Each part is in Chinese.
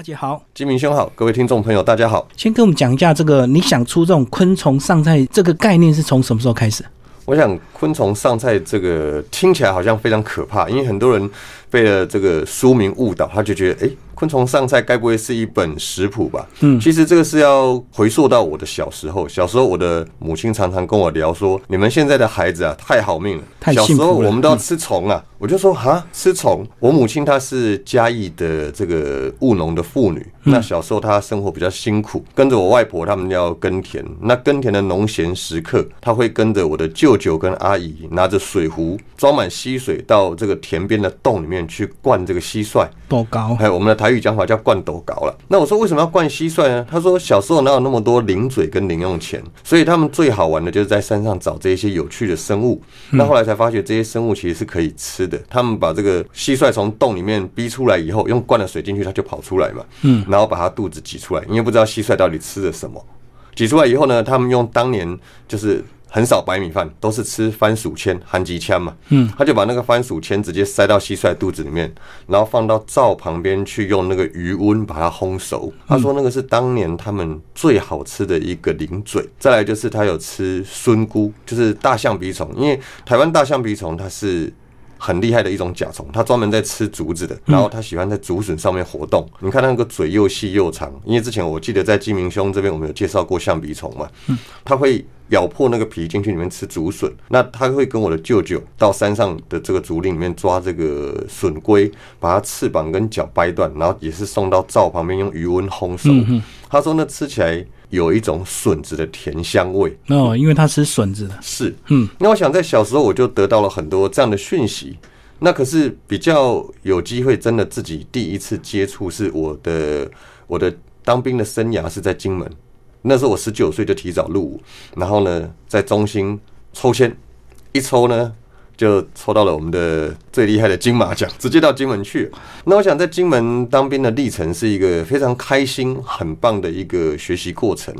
阿杰好，金明兄好，各位听众朋友大家好。先跟我们讲一下这个，你想出这种昆虫上菜这个概念是从什么时候开始？我想昆虫上菜这个听起来好像非常可怕，因为很多人被了这个书名误导，他就觉得哎。昆虫上菜该不会是一本食谱吧？嗯，其实这个是要回溯到我的小时候。小时候，我的母亲常常跟我聊说：“你们现在的孩子啊，太好命了。小时候我们都要吃虫啊。”我就说：“啊，吃虫。”我母亲她是嘉义的这个务农的妇女，那小时候她生活比较辛苦，跟着我外婆他们要耕田。那耕田的农闲时刻，她会跟着我的舅舅跟阿姨，拿着水壶装满溪水，到这个田边的洞里面去灌这个蟋蟀。多高？还有我们的台。语讲法叫灌斗高了。那我说为什么要灌蟋蟀呢？他说小时候哪有那么多零嘴跟零用钱，所以他们最好玩的就是在山上找这些有趣的生物。那后来才发觉这些生物其实是可以吃的。他们把这个蟋蟀从洞里面逼出来以后，用灌了水进去，它就跑出来嘛。嗯，然后把它肚子挤出来，因为不知道蟋蟀到底吃了什么。挤出来以后呢，他们用当年就是。很少白米饭，都是吃番薯签、含吉签嘛。嗯，他就把那个番薯签直接塞到蟋蟀肚子里面，然后放到灶旁边去，用那个余温把它烘熟。他说那个是当年他们最好吃的一个零嘴。再来就是他有吃孙菇，就是大象鼻虫，因为台湾大象鼻虫它是很厉害的一种甲虫，它专门在吃竹子的，然后它喜欢在竹笋上面活动。你看那个嘴又细又长，因为之前我记得在鸡鸣兄这边我们有介绍过象鼻虫嘛，它会。咬破那个皮进去里面吃竹笋，那他会跟我的舅舅到山上的这个竹林里面抓这个笋龟，把它翅膀跟脚掰断，然后也是送到灶旁边用余温烘熟。他说那吃起来有一种笋子的甜香味哦，因为它吃笋子的。是，嗯，那我想在小时候我就得到了很多这样的讯息，那可是比较有机会真的自己第一次接触是我的我的当兵的生涯是在金门。那时候我十九岁就提早入伍，然后呢，在中心抽签，一抽呢就抽到了我们的最厉害的金马奖，直接到金门去。那我想在金门当兵的历程是一个非常开心、很棒的一个学习过程。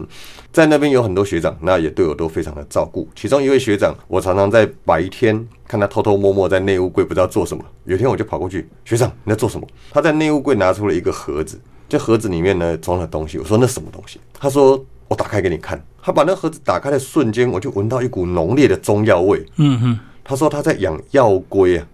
在那边有很多学长，那也对我都非常的照顾。其中一位学长，我常常在白天看他偷偷摸摸在内务柜不知道做什么。有一天我就跑过去，学长你在做什么？他在内务柜拿出了一个盒子。这盒子里面呢装了东西，我说那什么东西？他说我打开给你看。他把那盒子打开的瞬间，我就闻到一股浓烈的中药味。嗯哼，他说他在养药龟啊。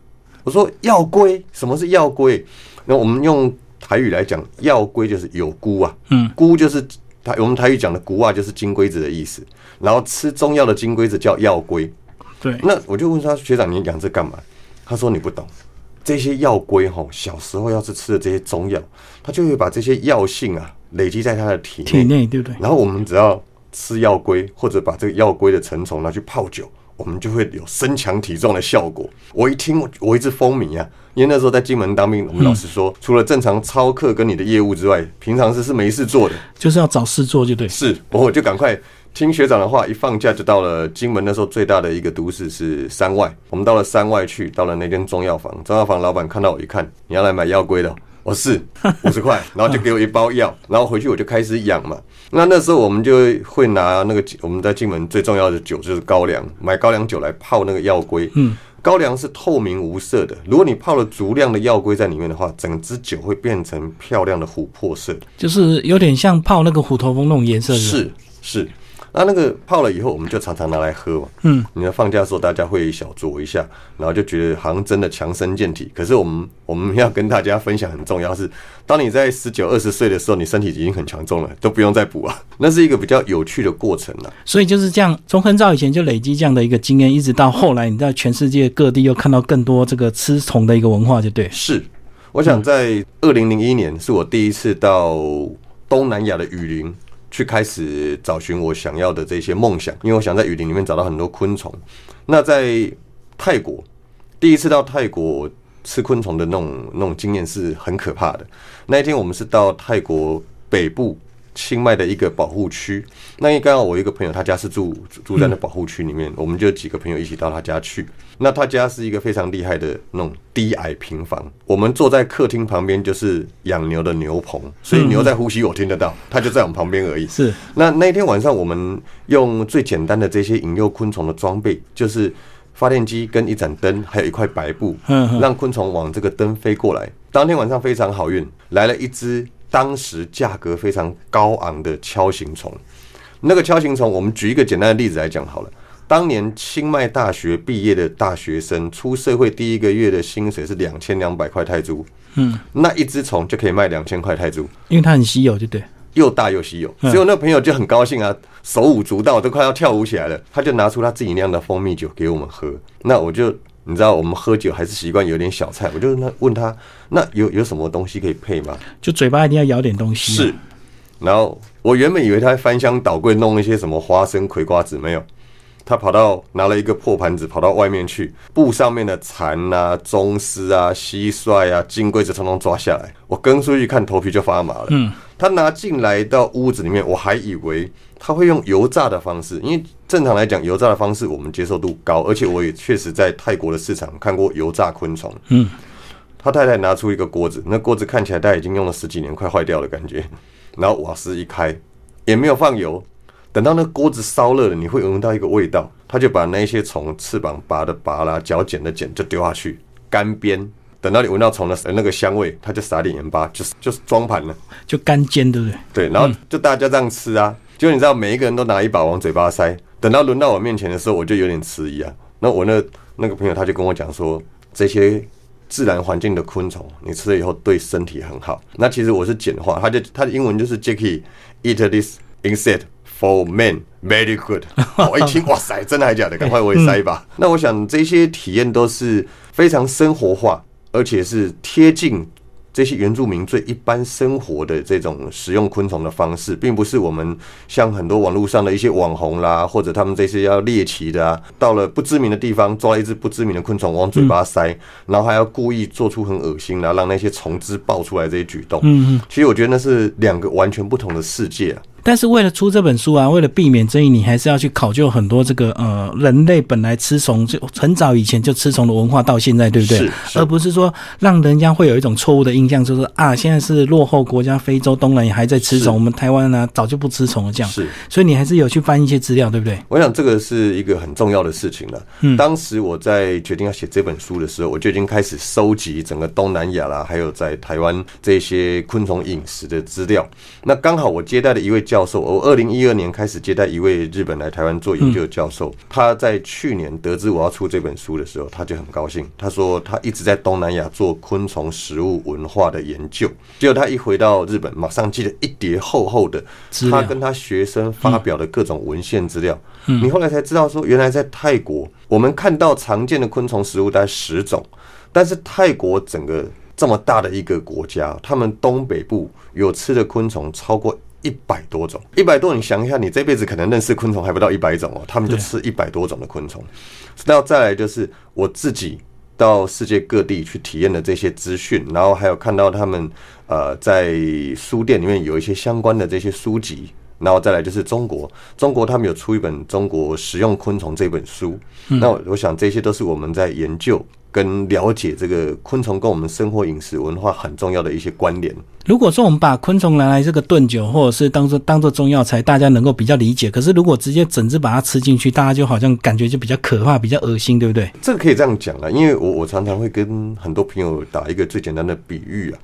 我说药龟，什么是药龟？那我们用台语来讲，药龟就是有菇啊。嗯，菇就是台我们台语讲的菇啊，就是金龟子的意思。然后吃中药的金龟子叫药龟。对，那我就问他学长，你养这干嘛？他说你不懂。这些药龟哈，小时候要是吃的这些中药，它就会把这些药性啊累积在它的体内，体内对不对？然后我们只要吃药龟，或者把这个药龟的成虫拿去泡酒，我们就会有身强体壮的效果。我一听，我一直风靡啊，因为那时候在金门当兵，我们老师说，除了正常操课跟你的业务之外，平常是是没事做的，就是要找事做，就对。是，我就赶快。听学长的话，一放假就到了金门。那时候最大的一个都市是山外。我们到了山外去，到了那间中药房。中药房老板看到我一看，你要来买药龟的，我是五十块，然后就给我一包药，然后回去我就开始养嘛。那那时候我们就会拿那个我们在金门最重要的酒就是高粱，买高粱酒来泡那个药龟。嗯，高粱是透明无色的，如果你泡了足量的药龟在里面的话，整支酒会变成漂亮的琥珀色，就是有点像泡那个虎头蜂那种颜色。是是。那那个泡了以后，我们就常常拿来喝嘛。嗯，你要放假的时候，大家会小酌一下，然后就觉得好像真的强身健体。可是我们我们要跟大家分享很重要是，当你在十九二十岁的时候，你身体已经很强壮了，都不用再补啊。那是一个比较有趣的过程了。所以就是这样，从很早以前就累积这样的一个经验，一直到后来，你在全世界各地又看到更多这个吃虫的一个文化，就对。是，我想在二零零一年是我第一次到东南亚的雨林。去开始找寻我想要的这些梦想，因为我想在雨林里面找到很多昆虫。那在泰国，第一次到泰国吃昆虫的那种那种经验是很可怕的。那一天我们是到泰国北部。清迈的一个保护区，那因为刚好我一个朋友，他家是住住在那保护区里面，我们就几个朋友一起到他家去。那他家是一个非常厉害的那种低矮平房，我们坐在客厅旁边就是养牛的牛棚，所以牛在呼吸，我听得到，它就在我们旁边而已。是。那那天晚上，我们用最简单的这些引诱昆虫的装备，就是发电机跟一盏灯，还有一块白布，让昆虫往这个灯飞过来。当天晚上非常好运，来了一只当时价格非常高昂的锹形虫。那个锹形虫，我们举一个简单的例子来讲好了。当年清迈大学毕业的大学生出社会第一个月的薪水是两千两百块泰铢，嗯，那一只虫就可以卖两千块泰铢，因为它很稀有，对不对。又大又稀有，所以我那朋友就很高兴啊，手舞足蹈，都快要跳舞起来了。他就拿出他自己酿的蜂蜜酒给我们喝。那我就你知道，我们喝酒还是习惯有点小菜，我就那问他，那有有什么东西可以配吗？就嘴巴一定要咬点东西。是。然后我原本以为他在翻箱倒柜弄一些什么花生、葵瓜子，没有。他跑到拿了一个破盘子，跑到外面去，布上面的蚕啊、棕丝啊、蟋蟀啊、金龟子通通抓下来。我跟出去看，头皮就发麻了。嗯，他拿进来到屋子里面，我还以为他会用油炸的方式，因为正常来讲，油炸的方式我们接受度高，而且我也确实在泰国的市场看过油炸昆虫。嗯，他太太拿出一个锅子，那锅子看起来他已经用了十几年，快坏掉的感觉。然后瓦斯一开，也没有放油。等到那锅子烧热了，你会闻到一个味道。他就把那些虫翅膀拔的拔啦，脚剪的剪，就丢下去干煸。等到你闻到虫的那个香味，他就撒点盐巴，就是就是装盘了，就干煎，对不对？对，然后就大家这样吃啊。就你知道，每一个人都拿一把往嘴巴塞。等到轮到我面前的时候，我就有点迟疑啊。那我那那个朋友他就跟我讲说，这些自然环境的昆虫，你吃了以后对身体很好。那其实我是简化，他就他的英文就是 Jackie eat this insect。For men, very good。我一听，哇塞，真的还假的？赶快我也塞一把。那我想这些体验都是非常生活化，而且是贴近这些原住民最一般生活的这种食用昆虫的方式，并不是我们像很多网络上的一些网红啦，或者他们这些要猎奇的啊，到了不知名的地方抓一只不知名的昆虫往嘴巴塞，然后还要故意做出很恶心的，让那些虫汁爆出来这些举动。嗯嗯，其实我觉得那是两个完全不同的世界。但是为了出这本书啊，为了避免争议，你还是要去考究很多这个呃人类本来吃虫就很早以前就吃虫的文化到现在，对不对？是，而不是说让人家会有一种错误的印象，就是啊，现在是落后国家，非洲、东南亚还在吃虫，我们台湾呢早就不吃虫了这样。是，所以你还是有去翻一些资料，对不对？我想这个是一个很重要的事情了。嗯，当时我在决定要写这本书的时候，我就已经开始收集整个东南亚啦，还有在台湾这些昆虫饮食的资料。那刚好我接待的一位教授，我二零一二年开始接待一位日本来台湾做研究的教授，他在去年得知我要出这本书的时候，他就很高兴。他说他一直在东南亚做昆虫食物文化的研究，结果他一回到日本，马上寄了一叠厚厚的他跟他学生发表的各种文献资料。你后来才知道说，原来在泰国，我们看到常见的昆虫食物大概十种，但是泰国整个这么大的一个国家，他们东北部有吃的昆虫超过。一百多种，一百多，你想一下，你这辈子可能认识昆虫还不到一百种哦，他们就吃一百多种的昆虫。那再来就是我自己到世界各地去体验的这些资讯，然后还有看到他们呃在书店里面有一些相关的这些书籍，然后再来就是中国，中国他们有出一本《中国食用昆虫》这本书。那我想这些都是我们在研究。跟了解这个昆虫跟我们生活饮食文化很重要的一些关联。如果说我们把昆虫拿来这个炖酒，或者是当做当做中药材，大家能够比较理解。可是如果直接整只把它吃进去，大家就好像感觉就比较可怕，比较恶心，对不对？这个可以这样讲啊，因为我我常常会跟很多朋友打一个最简单的比喻啊，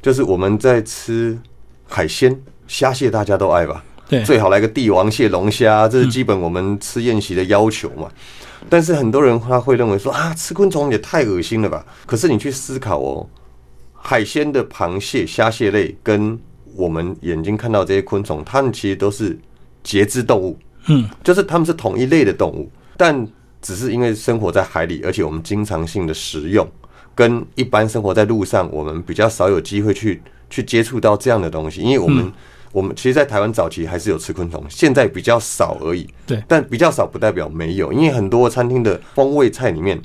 就是我们在吃海鲜虾蟹，大家都爱吧？对，最好来个帝王蟹、龙虾，这是基本我们吃宴席的要求嘛。但是很多人他会认为说啊，吃昆虫也太恶心了吧？可是你去思考哦，海鲜的螃蟹、虾蟹类跟我们眼睛看到这些昆虫，它们其实都是节肢动物，嗯，就是它们是同一类的动物，但只是因为生活在海里，而且我们经常性的食用，跟一般生活在路上，我们比较少有机会去去接触到这样的东西，因为我们。我们其实，在台湾早期还是有吃昆虫，现在比较少而已。对，但比较少不代表没有，因为很多餐厅的风味菜里面，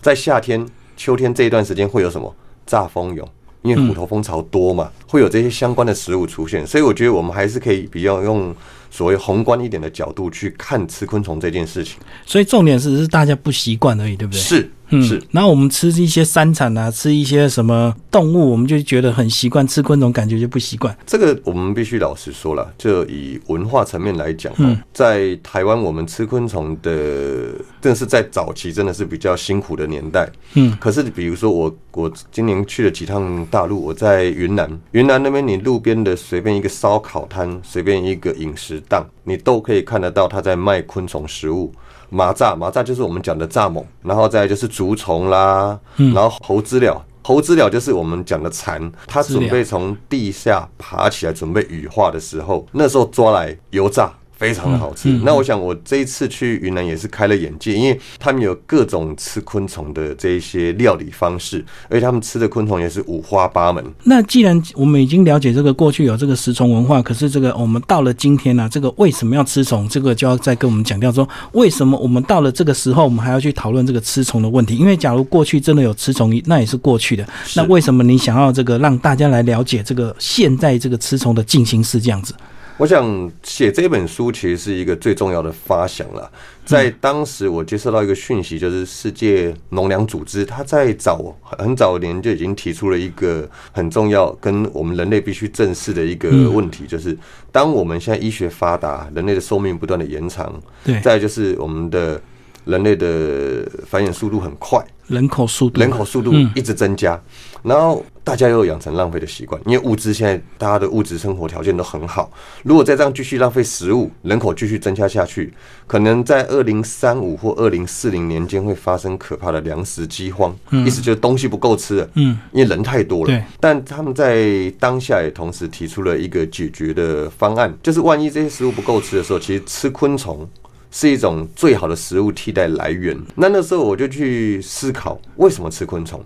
在夏天、秋天这一段时间会有什么炸蜂蛹，因为虎头蜂巢多嘛，会有这些相关的食物出现。所以我觉得我们还是可以比较用所谓宏观一点的角度去看吃昆虫这件事情。所以重点是是大家不习惯而已，对不对？是。嗯，是。然后我们吃一些山产啊，吃一些什么动物，我们就觉得很习惯；吃昆虫感觉就不习惯。这个我们必须老实说了，就以文化层面来讲，在台湾我们吃昆虫的，正是在早期真的是比较辛苦的年代。嗯，可是比如说我我今年去了几趟大陆，我在云南，云南那边你路边的随便一个烧烤摊，随便一个饮食档，你都可以看得到他在卖昆虫食物。蚂蚱，蚂蚱就是我们讲的蚱蜢，然后再就是竹虫啦，然后猴知了，猴知了就是我们讲的蚕，它准备从地下爬起来，准备羽化的时候，那时候抓来油炸。非常的好吃。那我想，我这一次去云南也是开了眼界，因为他们有各种吃昆虫的这一些料理方式，而且他们吃的昆虫也是五花八门。那既然我们已经了解这个过去有这个食虫文化，可是这个我们到了今天呢，这个为什么要吃虫？这个就要再跟我们强调说，为什么我们到了这个时候，我们还要去讨论这个吃虫的问题？因为假如过去真的有吃虫，那也是过去的。那为什么你想要这个让大家来了解这个现在这个吃虫的进行是这样子？我想写这本书其实是一个最重要的发想了。在当时，我接收到一个讯息，就是世界农粮组织，它在早很早年就已经提出了一个很重要、跟我们人类必须正视的一个问题，就是当我们现在医学发达，人类的寿命不断的延长，对，再就是我们的人类的繁衍速度很快。人口速度，人口速度一直增加，然后大家又养成浪费的习惯，因为物资现在大家的物质生活条件都很好，如果再这样继续浪费食物，人口继续增加下去，可能在二零三五或二零四零年间会发生可怕的粮食饥荒，意思就是东西不够吃了，嗯，因为人太多了。但他们在当下也同时提出了一个解决的方案，就是万一这些食物不够吃的时候，其实吃昆虫。是一种最好的食物替代来源。那那时候我就去思考，为什么吃昆虫？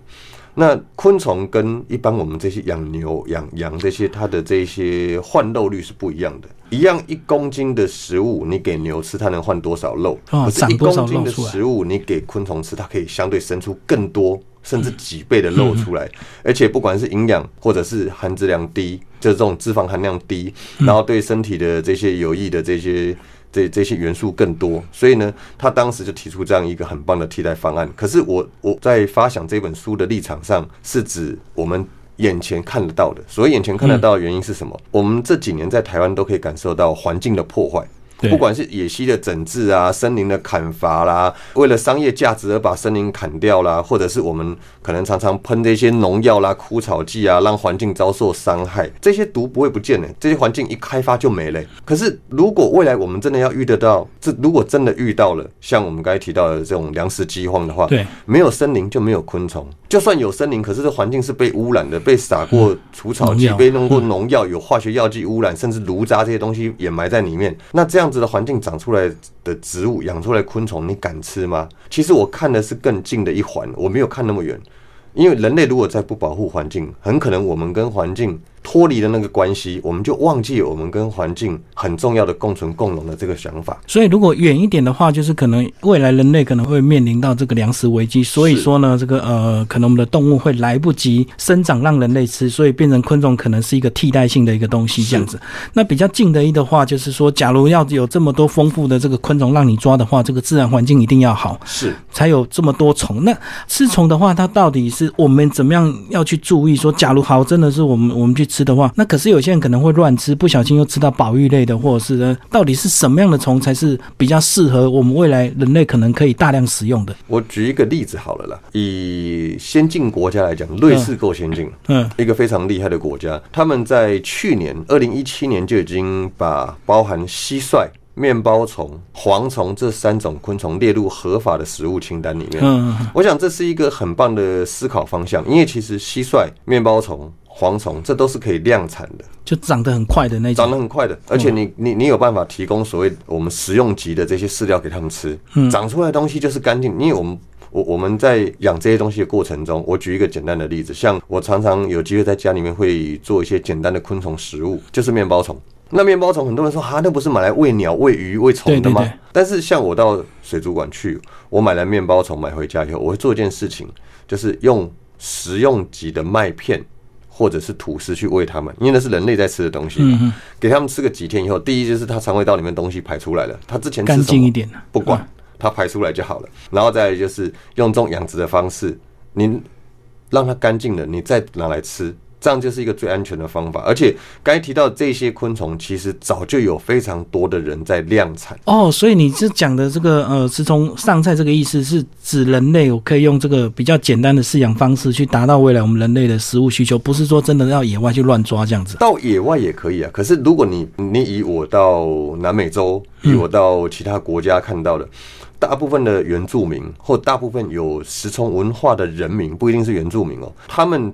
那昆虫跟一般我们这些养牛、养羊这些，它的这些换肉率是不一样的。一样一公斤的食物，你给牛吃，它能换多少肉？可是，一公斤的食物，你给昆虫吃，它可以相对生出更多，甚至几倍的肉出来。而且，不管是营养或者是含质量低，就是这种脂肪含量低，然后对身体的这些有益的这些。这这些元素更多，所以呢，他当时就提出这样一个很棒的替代方案。可是我我在发想这本书的立场上，是指我们眼前看得到的。所以眼前看得到的原因是什么？我们这几年在台湾都可以感受到环境的破坏。不管是野溪的整治啊，森林的砍伐啦，为了商业价值而把森林砍掉啦，或者是我们可能常常喷这些农药啦、枯草剂啊，让环境遭受伤害。这些毒不会不见的，这些环境一开发就没了。可是如果未来我们真的要遇得到，这如果真的遇到了，像我们刚才提到的这种粮食饥荒的话，对，没有森林就没有昆虫。就算有森林，可是这环境是被污染的，被撒过除草剂，被弄过农药，有化学药剂污染，甚至炉渣这些东西掩埋在里面。那这样这样子的环境长出来的植物，养出来昆虫，你敢吃吗？其实我看的是更近的一环，我没有看那么远，因为人类如果再不保护环境，很可能我们跟环境。脱离了那个关系，我们就忘记我们跟环境很重要的共存共荣的这个想法。所以，如果远一点的话，就是可能未来人类可能会面临到这个粮食危机。所以说呢，这个呃，可能我们的动物会来不及生长让人类吃，所以变成昆虫可能是一个替代性的一个东西这样子。那比较近的一的话，就是说，假如要有这么多丰富的这个昆虫让你抓的话，这个自然环境一定要好，是才有这么多虫。那吃虫的话，它到底是我们怎么样要去注意？说，假如好，真的是我们我们去。吃的话，那可是有些人可能会乱吃，不小心又吃到宝玉类的，或者是呢，到底是什么样的虫才是比较适合我们未来人类可能可以大量使用的？我举一个例子好了啦，以先进国家来讲，瑞士够先进，嗯，一个非常厉害的国家，他们在去年二零一七年就已经把包含蟋蟀。面包虫、蝗虫这三种昆虫列入合法的食物清单里面。嗯，我想这是一个很棒的思考方向，因为其实蟋蟀、面包虫、蝗虫这都是可以量产的，就长得很快的那种。长得很快的，而且你你你有办法提供所谓我们食用级的这些饲料给他们吃，长出来的东西就是干净。因为我们我我们在养这些东西的过程中，我举一个简单的例子，像我常常有机会在家里面会做一些简单的昆虫食物，就是面包虫。那面包虫，很多人说啊，那不是买来喂鸟、喂鱼、喂虫的吗？但是像我到水族馆去，我买来面包虫买回家以后，我会做一件事情，就是用食用级的麦片或者是吐司去喂它们，因为那是人类在吃的东西嘛。给他们吃个几天以后，第一就是它肠胃道里面东西排出来了，它之前吃干净一点啊不管它排出来就好了。然后再来就是用这种养殖的方式，你让它干净了，你再拿来吃。这样就是一个最安全的方法，而且刚才提到这些昆虫，其实早就有非常多的人在量产。哦，所以你是讲的这个呃，是从上菜这个意思是指人类我可以用这个比较简单的饲养方式去达到未来我们人类的食物需求，不是说真的要野外去乱抓这样子。到野外也可以啊，可是如果你你以我到南美洲，以我到其他国家看到的，大部分的原住民或大部分有食虫文化的人民，不一定是原住民哦，他们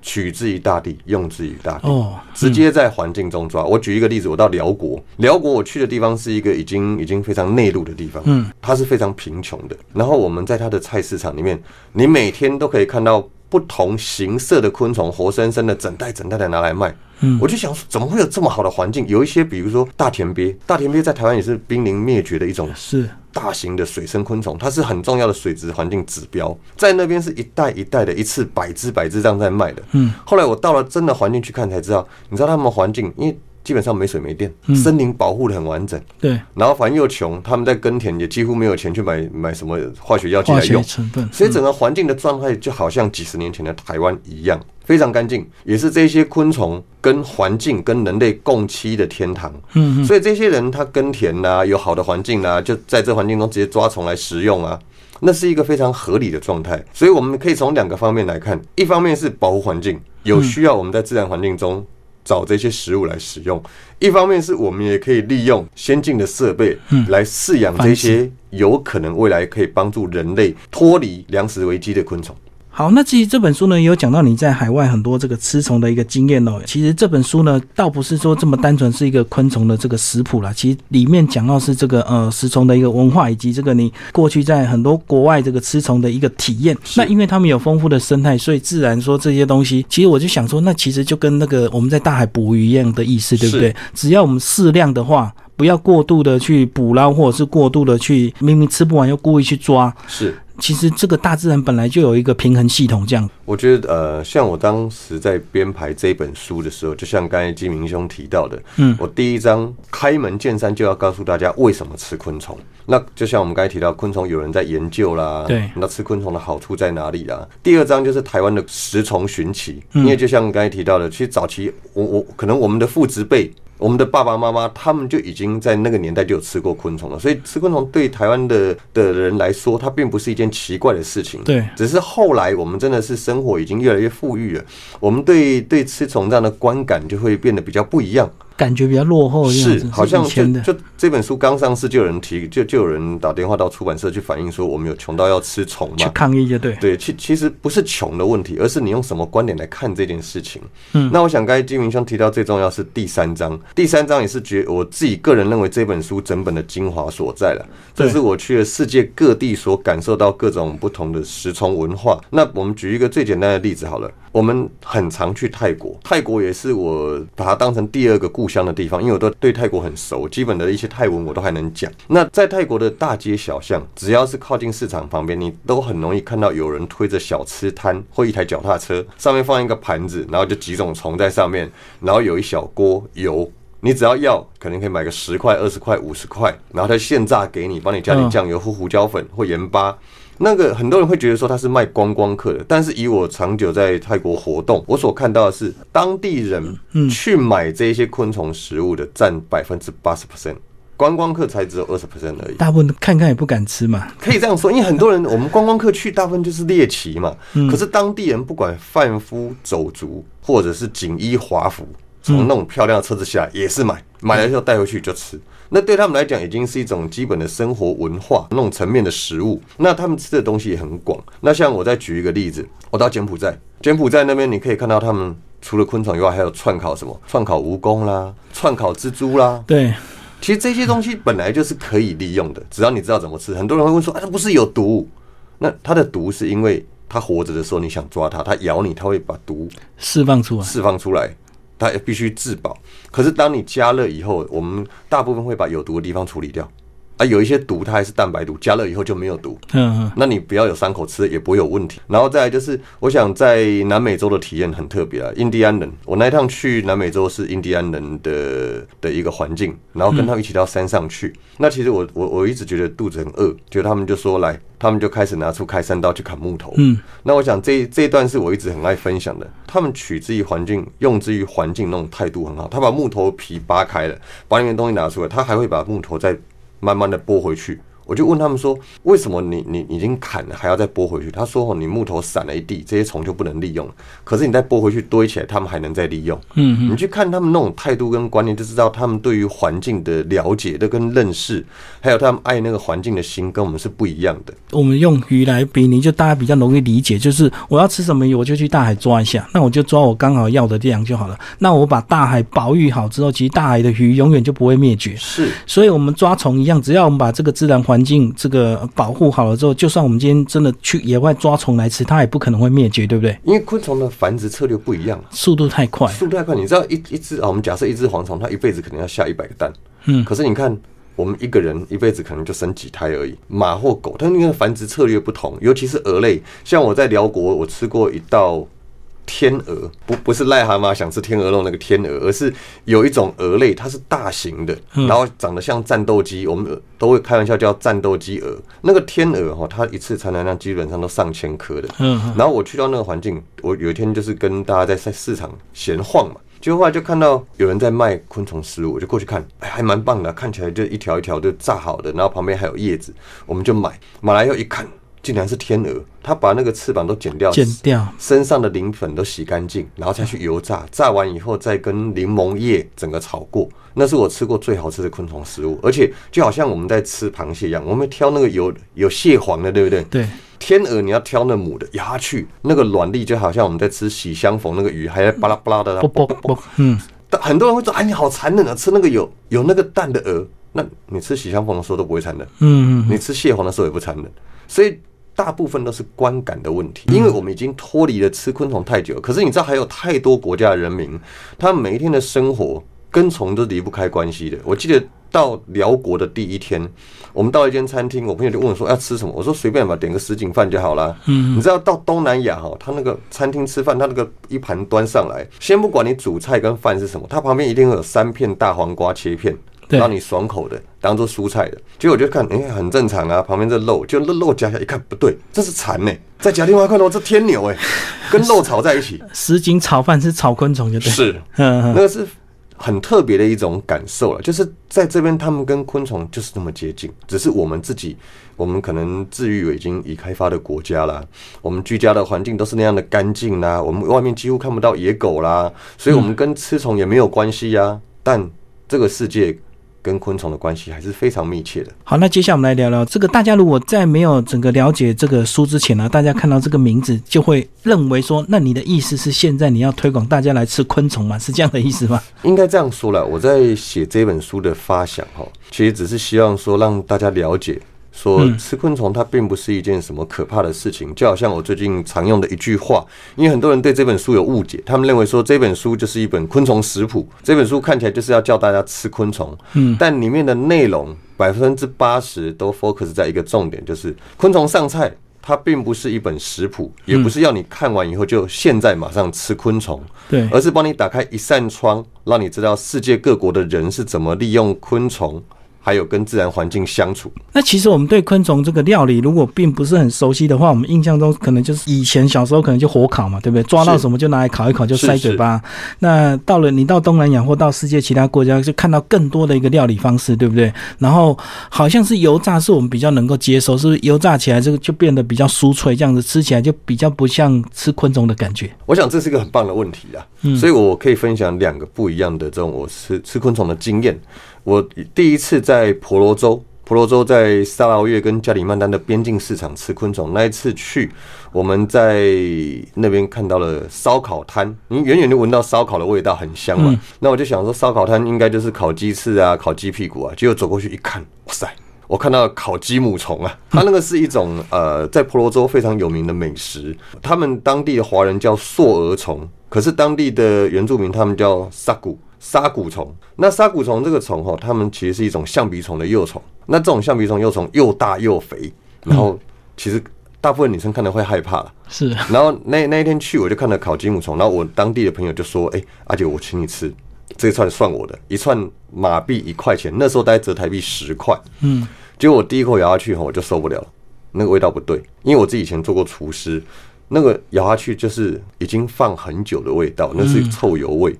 取之于大地，用之于大地。哦，直接在环境中抓。我举一个例子，我到辽国，辽国我去的地方是一个已经已经非常内陆的地方，嗯，它是非常贫穷的。然后我们在它的菜市场里面，你每天都可以看到不同形色的昆虫，活生生的整袋整袋的拿来卖。嗯，我就想说，怎么会有这么好的环境？有一些，比如说大田鳖，大田鳖在台湾也是濒临灭绝的一种是大型的水生昆虫，它是很重要的水质环境指标，在那边是一袋一袋的，一次百只百只这样在卖的。嗯，后来我到了真的环境去看才知道，你知道他们环境，因为基本上没水没电，森林保护的很完整，对。然后反正又穷，他们在耕田也几乎没有钱去买买什么化学药剂来用，成分，所以整个环境的状态就好像几十年前的台湾一样，非常干净，也是这些昆虫跟环境跟人类共栖的天堂。嗯，所以这些人他耕田呐、有好的环境呐、就在这环境中直接抓虫来食用啊。那是一个非常合理的状态，所以我们可以从两个方面来看：一方面是保护环境，有需要我们在自然环境中找这些食物来使用；一方面是我们也可以利用先进的设备来饲养这些有可能未来可以帮助人类脱离粮食危机的昆虫。好，那至于这本书呢，也有讲到你在海外很多这个吃虫的一个经验哦。其实这本书呢，倒不是说这么单纯是一个昆虫的这个食谱啦，其实里面讲到是这个呃食虫的一个文化，以及这个你过去在很多国外这个吃虫的一个体验。那因为他们有丰富的生态，所以自然说这些东西，其实我就想说，那其实就跟那个我们在大海捕鱼一样的意思，对不对？只要我们适量的话。不要过度的去捕捞，或者是过度的去明明吃不完又故意去抓，是，其实这个大自然本来就有一个平衡系统，这样。我觉得呃，像我当时在编排这本书的时候，就像刚才金明兄提到的，嗯，我第一章开门见山就要告诉大家为什么吃昆虫。那就像我们刚才提到，昆虫有人在研究啦，对，那吃昆虫的好处在哪里啦？第二章就是台湾的食虫寻奇，因为就像刚才提到的，其实早期我我可能我们的父执辈。我们的爸爸妈妈他们就已经在那个年代就有吃过昆虫了，所以吃昆虫对台湾的的人来说，它并不是一件奇怪的事情。对，只是后来我们真的是生活已经越来越富裕了，我们对对吃虫这样的观感就会变得比较不一样。感觉比较落后是好像就就这本书刚上市，就有人提，就就有人打电话到出版社去反映说，我们有穷到要吃虫去？抗议就对。对，其其实不是穷的问题，而是你用什么观点来看这件事情。嗯，那我想刚才金明兄提到最重要是第三章，第三章也是觉我自己个人认为这本书整本的精华所在了。这是我去了世界各地所感受到各种不同的食虫文化。那我们举一个最简单的例子好了，我们很常去泰国，泰国也是我把它当成第二个故乡的地方，因为我都对泰国很熟，基本的一些泰文我都还能讲。那在泰国的大街小巷，只要是靠近市场旁边，你都很容易看到有人推着小吃摊或一台脚踏车，上面放一个盘子，然后就几种虫在上面，然后有一小锅油。你只要要，可能可以买个十块、二十块、五十块，然后他现榨给你，帮你加点嗯酱油或胡椒粉或盐巴。那个很多人会觉得说他是卖观光客的，但是以我长久在泰国活动，我所看到的是当地人去买这些昆虫食物的占百分之八十 percent，观光客才只有二十 percent 而已。大部分看看也不敢吃嘛。可以这样说，因为很多人我们观光客去大部分就是猎奇嘛，可是当地人不管贩夫走卒或者是锦衣华服，从那种漂亮的车子下来也是买，买了之后带回去就吃。那对他们来讲，已经是一种基本的生活文化那种层面的食物。那他们吃的东西也很广。那像我再举一个例子，我到柬埔寨，柬埔寨那边你可以看到他们除了昆虫以外，还有串烤什么？串烤蜈蚣啦，串烤蜘蛛啦，对，其实这些东西本来就是可以利用的，只要你知道怎么吃。很多人会问说：“啊，它不是有毒？”那它的毒是因为它活着的时候你想抓它，它咬你，它会把毒释放出来。释放出来，它必须自保。可是当你加热以后，我们大部分会把有毒的地方处理掉，啊，有一些毒它还是蛋白毒，加热以后就没有毒。嗯嗯那你不要有伤口吃，也不会有问题。然后再来就是，我想在南美洲的体验很特别啊，印第安人，我那一趟去南美洲是印第安人的的一个环境，然后跟他们一起到山上去。那其实我我我一直觉得肚子很饿，就他们就说来，他们就开始拿出开山刀去砍木头。嗯，那我想这这一段是我一直很爱分享的。他们取之于环境，用之于环境那种态度很好。他把木头皮扒开了，把里面的东西拿出来，他还会把木头再慢慢的拨回去。我就问他们说，为什么你你你已经砍了还要再拨回去？他说哦，你木头散了一地，这些虫就不能利用了。可是你再拨回去堆起来，他们还能再利用。嗯你去看他们那种态度跟观念，就知道他们对于环境的了解的跟认识，还有他们爱那个环境的心，跟我们是不一样的。我们用鱼来比拟，就大家比较容易理解，就是我要吃什么鱼，我就去大海抓一下，那我就抓我刚好要的量就好了。那我把大海保育好之后，其实大海的鱼永远就不会灭绝。是所以，我们抓虫一样，只要我们把这个自然环境这个保护好了之后，就算我们今天真的去野外抓虫来吃，它也不可能会灭绝，对不对？因为昆虫的繁殖策略不一样啊。速度太快，速度太快，你知道一一只啊，我们假设一只蝗虫，它一辈子可能要下一百个蛋，嗯可是你看我们一个人一辈子可能就生几胎而已，马或狗，它那个繁殖策略不同，尤其是蛾类，像我在辽国，我吃过一道。天鹅不不是癞蛤蟆想吃天鹅肉那个天鹅，而是有一种鹅类，它是大型的，然后长得像战斗机，我们都会开玩笑叫战斗机鹅。那个天鹅哈，它一次产卵量基本上都上千颗的。嗯，然后我去到那个环境，我有一天就是跟大家在在市场闲晃嘛，结果后来就看到有人在卖昆虫食物，我就过去看，哎，还蛮棒的，看起来就一条一条就炸好的，然后旁边还有叶子，我们就买，买来以后一看，竟然是天鹅，它把那个翅膀都剪掉，剪掉，身上的鳞粉都洗干净，然后再去油炸，炸完以后再跟柠檬叶整个炒过，那是我吃过最好吃的昆虫食物，而且就好像我们在吃螃蟹一样，我们挑那个有有蟹黄的，对不对？对，天鹅你要挑那母的，咬下去那个卵粒就好像我们在吃喜相逢那个鱼，还在巴拉巴拉的，啵啵啵，嗯，但很多人会说：“哎，你好残忍啊，吃那个有有那个蛋的鹅。”那你吃喜相逢的时候都不会残忍，嗯嗯，你吃蟹黄的时候也不残忍，所以大部分都是观感的问题。因为我们已经脱离了吃昆虫太久，可是你知道还有太多国家的人民，他每一天的生活跟虫都离不开关系的。我记得到辽国的第一天，我们到一间餐厅，我朋友就问我说要吃什么，我说随便吧，点个什锦饭就好了。嗯，你知道到东南亚哈，他那个餐厅吃饭，他那个一盘端上来，先不管你主菜跟饭是什么，他旁边一定会有三片大黄瓜切片。对让你爽口的，当做蔬菜的。结果我就看，哎、很正常啊。旁边这肉，就那肉夹起来一看不对，这是蚕呢、再夹另外一块肉，这天牛哎、跟肉炒在一起，什锦炒饭是炒昆虫，就对，是那个是很特别的一种感受了。就是在这边，他们跟昆虫就是那么接近，只是我们自己，我们可能自愈已经已开发的国家啦，我们居家的环境都是那样的干净啦，我们外面几乎看不到野狗啦，所以我们跟吃虫也没有关系呀、但这个世界。跟昆虫的关系还是非常密切的。好，那接下来我们来聊聊这个。大家如果在没有整个了解这个书之前呢、大家看到这个名字就会认为说，那你的意思是现在你要推广大家来吃昆虫吗？是这样的意思吗？应该这样说了，我在写这本书的发想哈，其实只是希望说让大家了解，说吃昆虫它并不是一件什么可怕的事情。就好像我最近常用的一句话，因为很多人对这本书有误解，他们认为说这本书就是一本昆虫食谱，这本书看起来就是要教大家吃昆虫，嗯，但里面的内容百分之八十都 focus 在一个重点，就是昆虫上菜。它并不是一本食谱，也不是要你看完以后就现在马上吃昆虫，对，而是帮你打开一扇窗，让你知道世界各国的人是怎么利用昆虫，还有跟自然环境相处。那其实我们对昆虫这个料理，如果并不是很熟悉的话，我们印象中可能就是以前小时候可能就火烤嘛，对不对？抓到什么就拿来烤一烤，就塞嘴巴。那到了你到东南亚或到世界其他国家，就看到更多的一个料理方式，对不对？然后好像是油炸是我们比较能够接受，是不是油炸起来这个就变得比较酥脆，这样子吃起来就比较不像吃昆虫的感觉。我想这是一个很棒的问题啊，所以我可以分享两个不一样的这种我吃吃昆虫的经验。我第一次在婆罗洲，婆罗洲在沙劳越跟加里曼丹的边境市场吃昆虫，那一次去，我们在那边看到了烧烤摊，你远远就闻到烧烤的味道，很香嘛。那我就想说，烧烤摊应该就是烤鸡翅啊，烤鸡屁股啊。结果走过去一看，哇塞！我看到烤鸡母虫啊，它那个是一种呃，在婆罗洲非常有名的美食。他们当地的华人叫硕蛾虫，可是当地的原住民他们叫萨古。沙骨虫。那沙骨虫这个虫哈，它们其实是一种象鼻虫的幼虫。那这种象鼻虫幼虫又大又肥，然后其实大部分女生看到会害怕了。是，然后那那一天去，我就看到烤金母虫，然后我当地的朋友就说：“哎，阿姐，我请你吃这一串，算我的，一串马币一块钱，那时候大概折台币十块。”嗯，结果我第一口咬下去后，我就受不了了，那个味道不对，因为我自己以前做过厨师，那个咬下去就是已经放很久的味道，那是臭油味。嗯，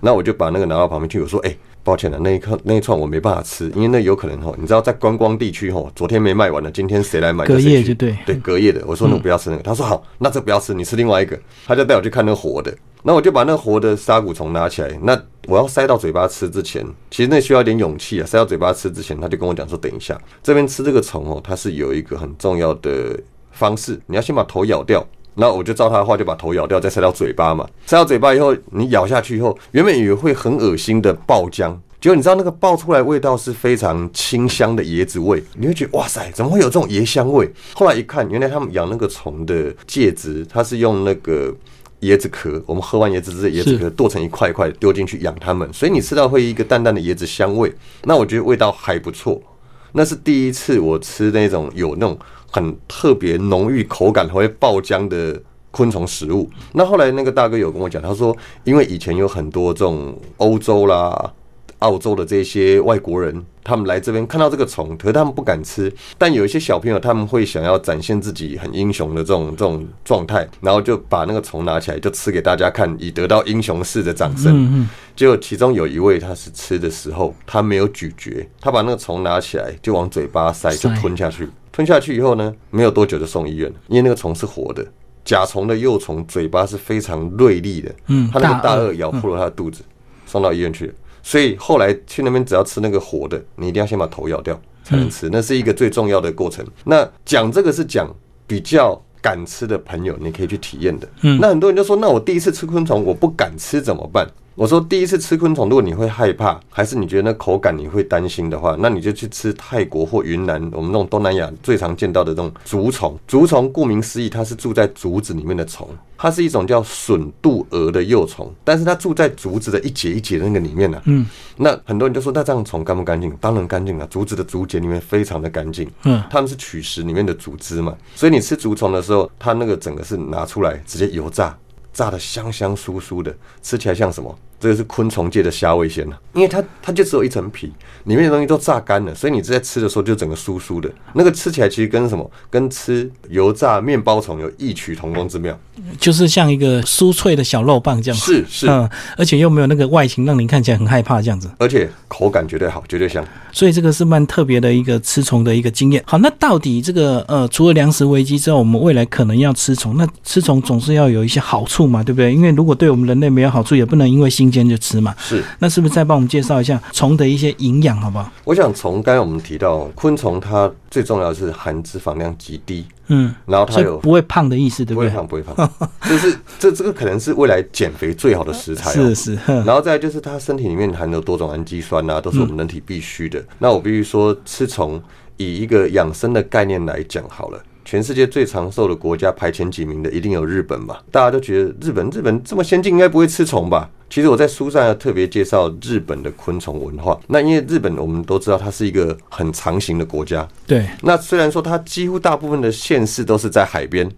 那我就把那个拿到旁边去，我说：“哎。”抱歉了，那一颗那一串我没办法吃，因为那有可能哈，你知道在观光地区哈，昨天没卖完的，今天谁来买？隔夜就对，对隔夜的。我说那不要吃那个，他说好，那这不要吃，你吃另外一个。他就带我去看那个活的，那我就把那个活的沙骨虫拿起来，那我要塞到嘴巴吃之前，其实那需要一点勇气啊。塞到嘴巴吃之前，他就跟我讲说，等一下这边吃这个虫哦，它是有一个很重要的方式，你要先把头咬掉。那我就照他的话，就把头咬掉，再塞到嘴巴嘛。塞到嘴巴以后，你咬下去以后，原本以为会很恶心的爆浆，结果你知道那个爆出来味道是非常清香的椰子味，你会觉得哇塞，怎么会有这种椰香味？后来一看，原来他们养那个虫的介质，它是用那个椰子壳，我们喝完椰子汁，椰子壳剁成一块一块丢进去养它们，所以你吃到会一个淡淡的椰子香味。那我觉得味道还不错。那是第一次我吃那种有那种。很特别浓郁口感会爆浆的昆虫食物。那后来那个大哥有跟我讲，他说，因为以前有很多这种欧洲啦、澳洲的这些外国人，他们来这边看到这个虫，可是他们不敢吃。但有一些小朋友他们会想要展现自己很英雄的这种这种状态，然后就把那个虫拿起来就吃给大家看，以得到英雄式的掌声。嗯嗯。结果其中有一位他是吃的时候，他没有咀嚼，他把那个虫拿起来就往嘴巴塞，就吞下去。吞下去以后呢，没有多久就送医院了，因为那个虫是活的，甲虫的幼虫嘴巴是非常锐利的，嗯，它那个大颚咬破了它的肚子，送到医院去了。所以后来去那边只要吃那个活的，你一定要先把头咬掉才能吃，那是一个最重要的过程。那讲这个是讲比较敢吃的朋友，你可以去体验的。嗯，那很多人就说，那我第一次吃昆虫，我不敢吃怎么办？我说第一次吃昆虫，如果你会害怕，还是你觉得那口感你会担心的话，那你就去吃泰国或云南，我们那种东南亚最常见到的这种竹虫。竹虫顾名思义，它是住在竹子里面的虫，它是一种叫笋肚蛾的幼虫，但是它住在竹子的一节一节的那个里面呢。嗯，那很多人就说，那这样虫干不干净？当然干净了，竹子的竹节里面非常的干净。嗯，它们是取食里面的竹枝嘛，所以你吃竹虫的时候，它那个整个是拿出来直接油炸。炸的香香酥酥的，吃起来像什么？这个是昆虫界的虾味鲜啊，因为它它就只有一层皮，里面的东西都榨干了，所以你在吃的时候就整个酥酥的。那个吃起来其实跟什么？跟吃油炸面包虫有异曲同工之妙，就是像一个酥脆的小肉棒这样。是是，嗯，而且又没有那个外形让您看起来很害怕这样子，而且口感绝对好，绝对香。所以这个是蛮特别的一个吃虫的一个经验。好，那到底这个呃，除了粮食危机之后，我们未来可能要吃虫，那吃虫总是要有一些好处嘛，对不对？因为如果对我们人类没有好处，也不能因为新鲜就吃嘛。是，那是不是再帮我们介绍一下虫的一些营养，好不好？我想虫，刚才我们提到昆虫，它最重要的是含脂肪量极低，嗯，然后它有不会胖的意思，对不对？不会胖，不会胖，就是这这个可能是未来减肥最好的食材。是是，然后再就是它身体里面含有多种氨基酸啊，都是我们人体必须的。那我必须说，吃虫以一个养生的概念来讲好了。全世界最长寿的国家排前几名的一定有日本吧？大家都觉得日本日本这么先进，应该不会吃虫吧？其实我在书上要特别介绍日本的昆虫文化。那因为日本我们都知道它是一个很长型的国家，对。那虽然说它几乎大部分的县市都是在海边，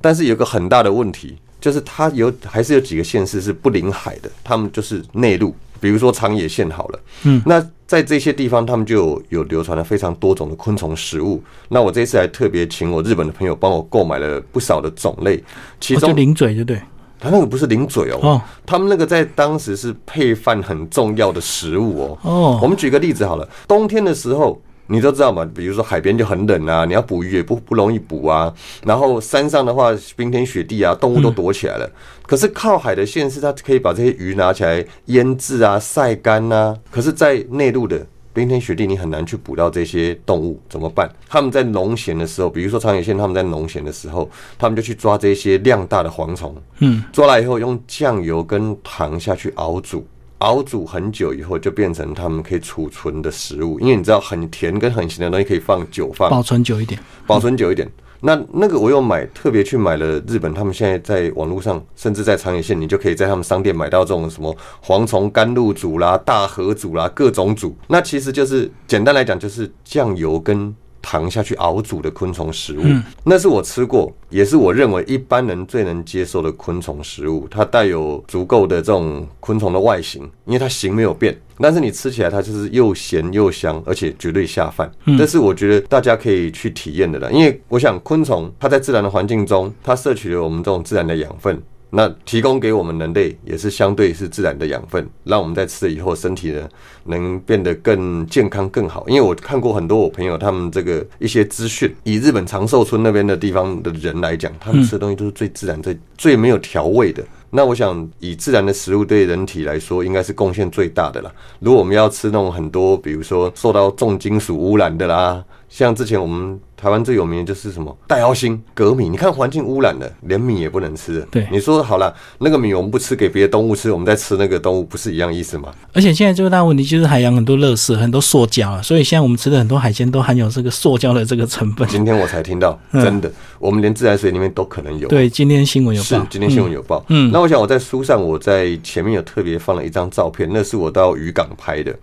但是有个很大的问题，就是它有还是有几个县市是不临海的，他们就是内陆。比如说长野县好了，嗯，那在这些地方，他们就有有流传了非常多种的昆虫食物。那我这次还特别请我日本的朋友帮我购买了不少的种类，其中零嘴就对，他那个不是零嘴哦，他们那个在当时是配饭很重要的食物哦。哦，我们举个例子好了，冬天的时候。你都知道嘛？比如说海边就很冷啊，你要捕鱼也不不容易捕啊。然后山上的话，冰天雪地啊，动物都躲起来了。可是靠海的县市，它可以把这些鱼拿起来腌制啊、晒干呐。可是，在内陆的冰天雪地，你很难去捕到这些动物，怎么办？他们在农闲的时候，比如说长野县，他们在农闲的时候，他们就去抓这些量大的蝗虫。嗯，抓来以后用酱油跟糖下去熬煮。熬煮很久以后，就变成他们可以储存的食物。因为你知道，很甜跟很咸的东西可以放久放，保存久一点，保存久一点。那那个我又买，特别去买了日本，他们现在在网络上，甚至在长野县，你就可以在他们商店买到这种什么蝗虫甘露煮啦、大和煮啦，各种煮。那其实就是简单来讲，就是酱油跟。糖下去熬煮的昆虫食物，那是我吃过，也是我认为一般人最能接受的昆虫食物。它带有足够的这种昆虫的外形，因为它形没有变，但是你吃起来它就是又咸又香，而且绝对下饭。这是我觉得大家可以去体验的了。因为我想昆虫它在自然的环境中，它摄取了我们这种自然的养分。那提供给我们人类也是相对是自然的养分，让我们在吃了以后身体呢能变得更健康更好。因为我看过很多我朋友他们这个一些资讯，以日本长寿村那边的地方的人来讲，他们吃的东西都是最自然、最最没有调味的。那我想以自然的食物对人体来说，应该是贡献最大的了。如果我们要吃那种很多，比如说受到重金属污染的啦，像之前我们。台湾最有名的就是什么代奥星革米，你看环境污染了，连米也不能吃。对，你说好了，那个米我们不吃，给别的动物吃，我们再吃那个动物，不是一样意思吗？而且现在最大问题就是海洋很多垃圾，很多塑胶啊，所以现在我们吃的很多海鲜都含有这个塑胶的这个成分。今天我才听到，真的，我们连自来水里面都可能有。对，今天新闻有报。是，今天新闻有报。嗯，那我想我在书上，我在前面有特别放了一张照片，那是我到渔港拍的。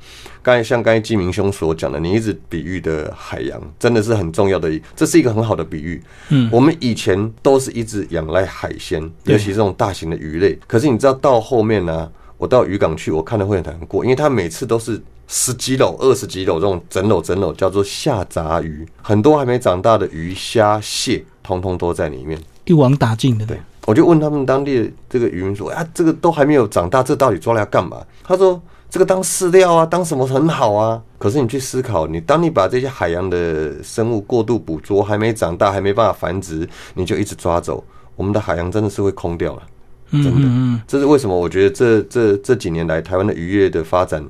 刚才像刚才季明兄所讲的，你一直比喻的海洋，真的是很重要的，这是一个很好的比喻。嗯，我们以前都是一直仰赖海鲜，尤其这种大型的鱼类。可是你知道到后面呢，我到渔港去，我看了会很难过，因为它每次都是十几篓、二十几篓这种整篓整篓，叫做下杂鱼，很多还没长大的鱼虾蟹，通通都在里面，一网打尽的。对，我就问他们当地的这个渔民说：“啊，这个都还没有长大，这到底抓来要干嘛？”他说。这个当饲料啊，当什么很好啊？可是你去思考，你当你把这些海洋的生物过度捕捉，还没长大，还没办法繁殖，你就一直抓走，我们的海洋真的是会空掉了。真的，这是为什么？我觉得这这这几年来，台湾的渔业的发展。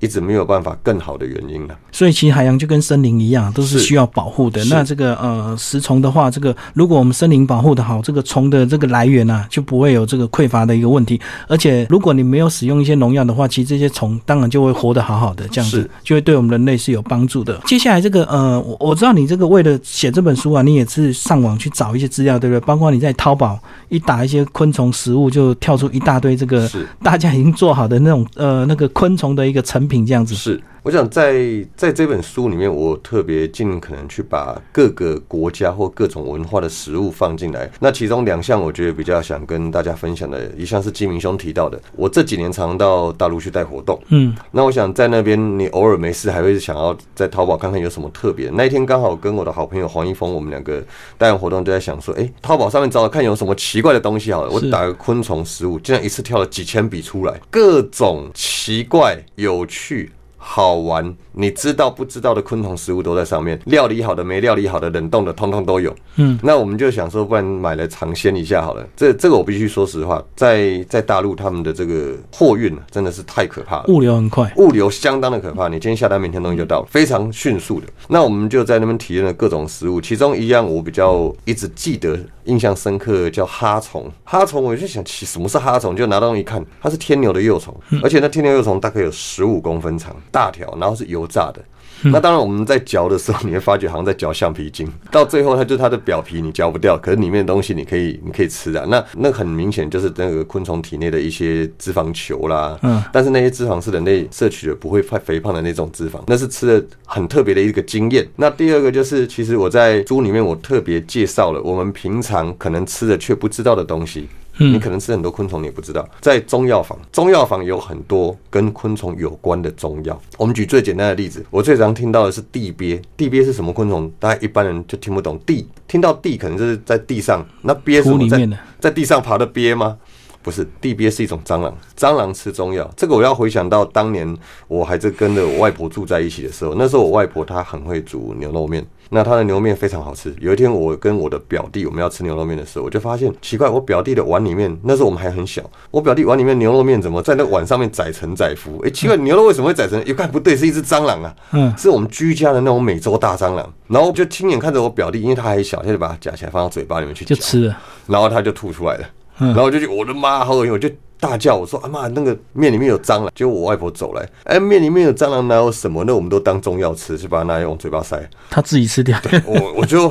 一直没有办法更好的原因了，所以其实海洋就跟森林一样，都是需要保护的。那这个呃食虫的话，这个如果我们森林保护的好，这个虫的这个来源呢，就不会有这个匮乏的一个问题。而且如果你没有使用一些农药的话，其实这些虫当然就会活得好好的，这样子就会对我们人类是有帮助的。接下来这个呃，我我知道你这个为了写这本书啊，你也是上网去找一些资料，对不对？包括你在淘宝一打一些昆虫食物，就跳出一大堆这个大家已经做好的那种呃那个昆虫的一个成。品这样子是。我想在在这本书里面，我特别尽可能去把各个国家或各种文化的食物放进来。那其中两项，我觉得比较想跟大家分享的，一项是金明兄提到的。我这几年常到大陆去带活动，嗯，那我想在那边，你偶尔没事还会想要在淘宝看看有什么特别。那一天刚好跟我的好朋友黄一峰，我们两个带完活动就在想说，哎，淘宝上面找找看有什么奇怪的东西好了。我打个昆虫食物，竟然一次跳了几千笔出来，各种奇怪有趣。好玩，你知道不知道的昆虫食物都在上面，料理好的、没料理好的、冷冻的，通通都有。嗯，那我们就想说，不然买来尝鲜一下好了。这这个我必须说实话，在在大陆他们的这个货运真的是太可怕了，物流很快，物流相当的可怕。你今天下单，明天东西就到了，非常迅速的。那我们就在那边体验了各种食物，其中一样我比较一直记得、印象深刻，叫哈虫。哈虫，我就想起什么是哈虫，就拿到一看，它是天牛的幼虫，而且那天牛幼虫大概有十五公分长。大条，然后是油炸的。那当然，我们在嚼的时候，你会发觉好像在嚼橡皮筋。到最后，它就它的表皮你嚼不掉，可是里面的东西你可以你可以吃啊。那那很明显就是那个昆虫体内的一些脂肪球啦。嗯。但是那些脂肪是人类摄取的不会太肥胖的那种脂肪，那是吃的很特别的一个经验。那第二个就是，其实我在书里面我特别介绍了我们平常可能吃的却不知道的东西。你可能吃很多昆虫，你不知道，在中药房，中药房有很多跟昆虫有关的中药。我们举最简单的例子，我最常听到的是地鳖。地鳖是什么昆虫？大家一般人就听不懂。地听到地，可能就是在地上，那鳖是在在地上爬的鳖吗？不是，地鳖是一种蟑螂，蟑螂吃中药。这个我要回想到当年我还是跟着我外婆住在一起的时候，那时候我外婆她很会煮牛肉面，那他的牛肉面非常好吃。有一天我跟我的表弟我们要吃牛肉面的时候，我就发现奇怪，我表弟的碗里面，那时候我们还很小，我表弟碗里面牛肉面怎么在那碗上面载沉载浮？哎，奇怪，牛肉为什么会载沉？一看不对，是一只蟑螂啊，嗯，是我们居家的那种美洲大蟑螂。然后就亲眼看着我表弟，因为他还小，他就把它夹起来放到嘴巴里面去就吃了，然后他就吐出来了。然后我就觉得我的妈，好恶心！我就大叫，我说阿妈，那个面里面有蟑螂。结果我外婆走来，哎，面里面有蟑螂，哪有什么？那我们都当中药吃，是把它拿来往嘴巴塞。他自己吃掉。我我就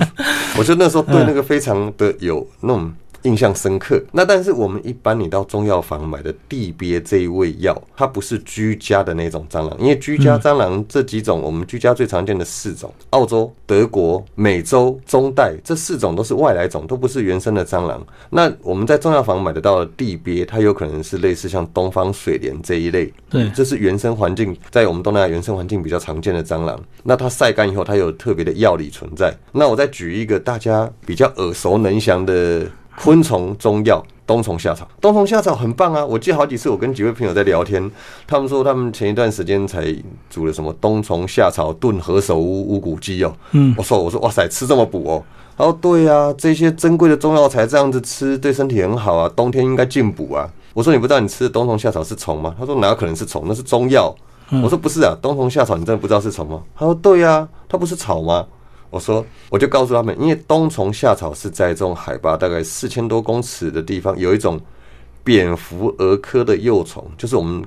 我就那时候对那个非常的有那种。印象深刻。那但是我们一般你到中药房买的地鳖这一味药，它不是居家的那种蟑螂，因为居家蟑螂这几种，我们居家最常见的四种，澳洲、德国、美洲、中代这四种都是外来种，都不是原生的蟑螂。那我们在中药房买得到的地鳖，它有可能是类似像东方水莲这一类，对，这是原生环境在我们东南亚原生环境比较常见的蟑螂。那它晒干以后，它有特别的药理存在。那我再举一个大家比较耳熟能详的。昆虫中药冬虫夏草，冬虫夏草很棒啊！我记得好几次我跟几位朋友在聊天，他们说他们前一段时间才煮了什么冬虫夏草炖何首乌乌骨鸡哦。嗯，我说我说哇塞，吃这么补哦。他说对啊，这些珍贵的中药材这样子吃对身体很好啊，冬天应该进补啊。我说你不知道你吃的冬虫夏草是虫吗？他说哪有可能是虫，那是中药。我说不是啊，冬虫夏草你真的不知道是虫吗？他说对呀，它不是草吗？我说，我就告诉他们，因为冬虫夏草是在这种海拔大概四千多公尺的地方，有一种蝙蝠蛾科的幼虫，就是我们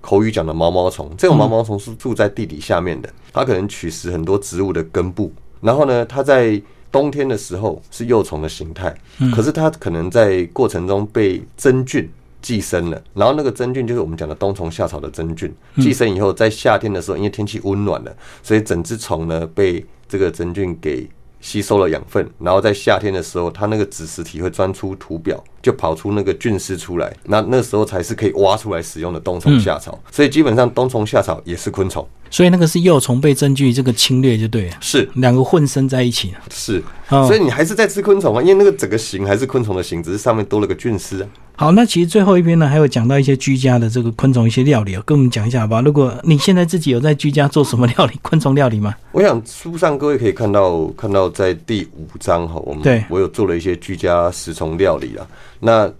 口语讲的毛毛虫。这种毛毛虫是住在地底下面的，它可能取食很多植物的根部。然后呢，它在冬天的时候是幼虫的形态，可是它可能在过程中被真菌寄生了。然后那个真菌就是我们讲的冬虫夏草的真菌，寄生以后，在夏天的时候，因为天气温暖了，所以整只虫呢被这个真菌给吸收了养分，然后在夏天的时候，它那个子实体会钻出土表，就跑出那个菌丝出来，那那时候才是可以挖出来使用的冬虫夏草。所以基本上冬虫夏草也是昆虫。所以那个是幼虫被真菌这个侵略就对了，是两个混生在一起是，所以你还是在吃昆虫啊，因为那个整个形还是昆虫的形，只是上面多了个菌丝啊。好，那其实最后一篇呢，还有讲到一些居家的这个昆虫一些料理跟我们讲一下好吧？如果你现在自己有在居家做什么料理，昆虫料理吗？我想书上各位可以看到，看到在第五章哈，我们对我有做了一些居家食虫料理啊，那。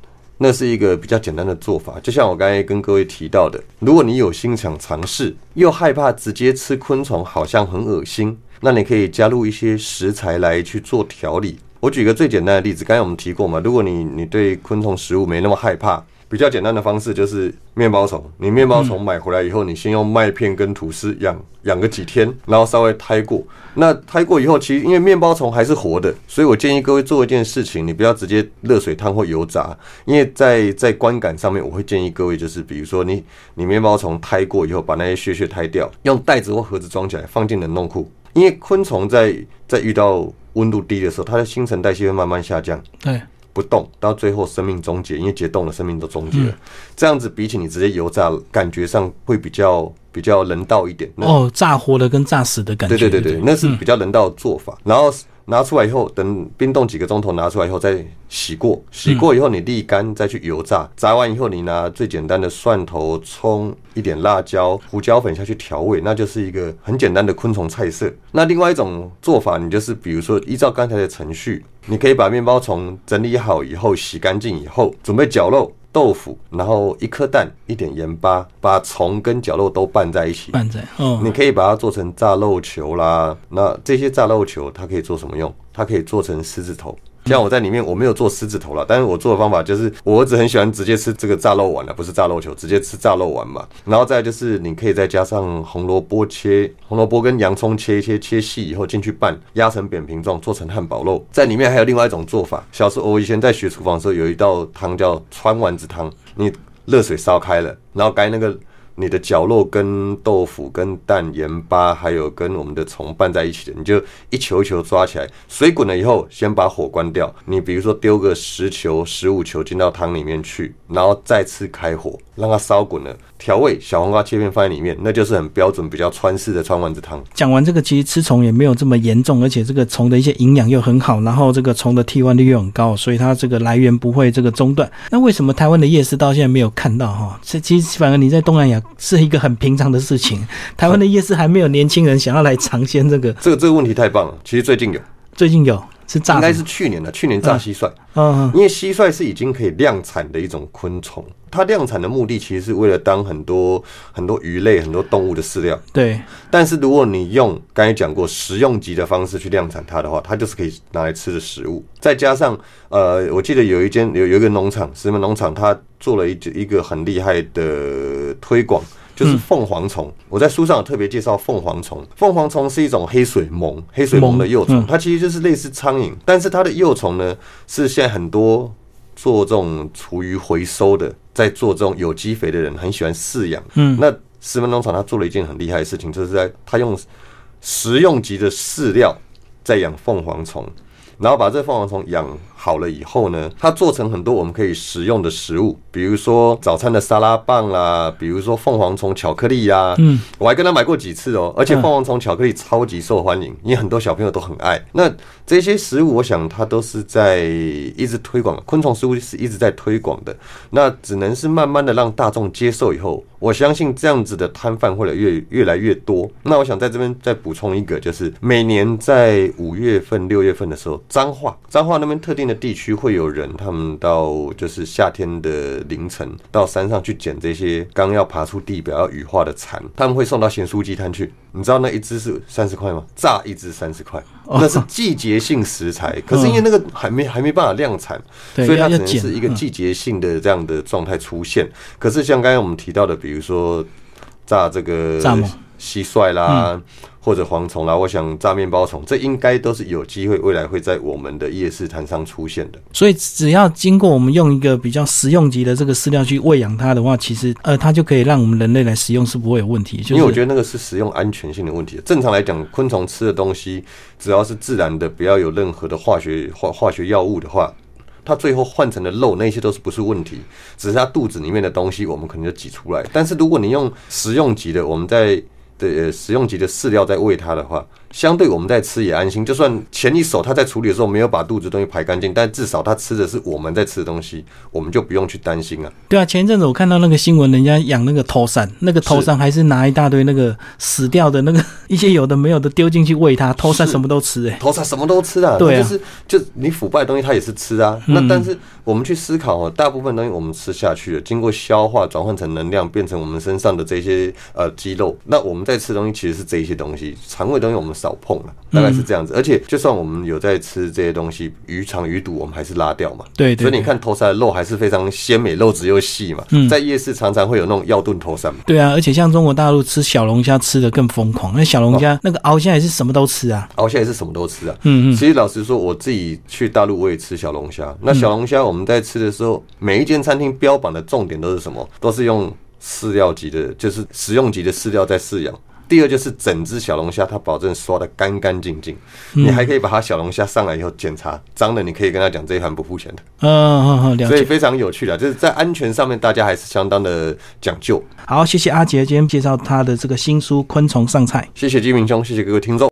那是一个比较简单的做法，就像我刚才跟各位提到的，如果你有心想尝试，又害怕直接吃昆虫好像很恶心，那你可以加入一些食材来去做调理。我举个最简单的例子，刚才我们提过嘛，如果你你对昆虫食物没那么害怕。比较简单的方式就是面包虫。你面包虫买回来以后，你先用麦片跟吐司养养个几天，然后稍微胎过。那胎过以后，其实因为面包虫还是活的，所以我建议各位做一件事情，你不要直接热水烫或油炸，因为在在观感上面，我会建议各位就是，比如说你你面包虫胎过以后，把那些屑屑胎掉，用袋子或盒子装起来，放进冷冻库。因为昆虫在在遇到温度低的时候，它的新陈代谢会慢慢下降。对。不动到最后生命终结，因为解冻了，生命都终结了。这样子比起你直接油炸，感觉上会比较比较人道一点。哦，炸活的跟炸死的感觉。对对对对，那是比较人道的做法。然后。拿出来以后，等冰冻几个钟头，拿出来以后再洗过，洗过以后你沥干，再去油炸。炸完以后，你拿最简单的蒜头、葱、一点辣椒、胡椒粉下去调味，那就是一个很简单的昆虫菜色。那另外一种做法，你就是比如说依照刚才的程序，你可以把面包虫整理好以后，洗干净以后，准备绞肉。豆腐，然后一颗蛋，一点盐巴，把虫跟绞肉都拌在一起。拌在，哦，你可以把它做成炸肉球啦。那这些炸肉球，它可以做什么用？它可以做成狮子头。像我在里面，我没有做狮子头了，但是我做的方法就是，我儿子很喜欢直接吃这个炸肉丸的，不是炸肉球，直接吃炸肉丸嘛。然后再就是，你可以再加上红萝卜切，红萝卜跟洋葱切一切，切细以后进去拌，压成扁平状，做成汉堡肉。在里面还有另外一种做法，小时候我以前在学厨房的时候，有一道汤叫川丸子汤，你热水烧开了，然后该那个。你的绞肉跟豆腐、跟蛋、盐巴，还有跟我们的虫拌在一起的，你就一球一球抓起来，水滚了以后，先把火关掉。你比如说丢个十球、十五球进到汤里面去，然后再次开火，让它烧滚了。调味小黄瓜切片放在里面，那就是很标准、比较川式的川丸子汤。讲完这个，其实吃虫也没有这么严重，而且这个虫的一些营养又很好，然后这个虫的替换率又很高，所以它这个来源不会这个中断。那为什么台湾的夜市到现在没有看到哈？这其实反而你在东南亚是一个很平常的事情，台湾的夜市还没有年轻人想要来尝鲜这个。这个这个问题太棒了，其实最近有，最近有。是炸应该是去年的，去年炸蟋蟀。嗯嗯因为蟋蟀是已经可以量产的一种昆虫，它量产的目的其实是为了当很多很多鱼类、很多动物的饲料。对，但是如果你用刚才讲过食用级的方式去量产它的话，它就是可以拿来吃的食物。再加上呃，我记得有一间有有一个农场，石门农场，它做了一一个很厉害的推广。就是凤凰虫，我在书上有特别介绍凤凰虫。凤凰虫是一种黑水虻，黑水虻的幼虫，它其实就是类似苍蝇，但是它的幼虫呢是现在很多做这种厨余回收的，在做这种有机肥的人很喜欢饲养。嗯，那石门农场他做了一件很厉害的事情，就是在他用食用级的饲料在养凤凰虫。然后把这凤凰虫养好了以后呢，它做成很多我们可以食用的食物，比如说早餐的沙拉棒啦，比如说凤凰虫巧克力呀。嗯，我还跟他买过几次哦，而且凤凰虫巧克力超级受欢迎，因为很多小朋友都很爱。那这些食物，我想它都是在一直推广，昆虫食物是一直在推广的。那只能是慢慢的让大众接受以后，我相信这样子的摊贩会越越来越多。那我想在这边再补充一个，就是每年在五月份、六月份的时候。彰化，彰化那边特定的地区会有人，他们到就是夏天的凌晨到山上去捡这些刚要爬出地表要羽化的蚕，他们会送到咸酥鸡摊去。你知道那一只是三十块吗？炸一只三十块，那是季节性食材。可是因为那个还没还没办法量产，所以它只能是一个季节性的这样的状态出现。可是像刚才我们提到的，比如说炸这个蟋蟀啦。或者蝗虫啦，我想炸面包虫，这应该都是有机会未来会在我们的夜市摊上出现的。所以只要经过我们用一个比较食用级的这个饲料去喂养它的话，其实呃，它就可以让我们人类来食用是不会有问题。就是、因为我觉得那个是食用安全性的问题。正常来讲，昆虫吃的东西只要是自然的，不要有任何的化学化化学药物的话，它最后换成的肉那些都是不是问题，只是它肚子里面的东西我们可能就挤出来。但是如果你用食用级的，我们在的食用级的饲料在喂它的话，相对我们在吃也安心。就算前一手他在处理的时候没有把肚子东西排干净，但至少他吃的是我们在吃的东西，我们就不用去担心啊。对啊，前一阵子我看到那个新闻，人家养那个头山，那个头山还是拿一大堆那个死掉的那个一些有的没有的丢进去喂它，头山什么都吃哎、欸，头山什么都吃啊。对啊，就是就你腐败的东西它也是吃啊。那但是我们去思考哦，大部分东西我们吃下去了，经过消化转换成能量，变成我们身上的这些呃肌肉。那我们在吃东西其实是这些东西，肠胃东西我们少碰了，大概是这样子。而且就算我们有在吃这些东西，鱼肠鱼肚我们还是拉掉嘛。对对。所以你看头上的肉还是非常鲜美，肉质又细嘛。嗯在夜市常常会有那种药炖头鳝嘛。对啊，而且像中国大陆吃小龙虾吃的更疯狂，那小龙虾那个鳌虾也是什么都吃啊，鳌虾也是什么都吃啊。嗯嗯。其实老实说，我自己去大陆我也吃小龙虾。那小龙虾我们在吃的时候，每一间餐厅标榜的重点都是什么？都是用饲料级的，就是食用级的饲料在饲养。第二就是整只小龙虾，它保证刷的干干净净，你还可以把它小龙虾上来以后检查脏的，你可以跟他讲这一盘不付钱的。嗯嗯嗯。所以非常有趣的，就是在安全上面，大家还是相当的讲究。好，谢谢阿杰今天介绍他的这个新书《昆虫上菜》。谢谢金明兄，谢谢各位听众。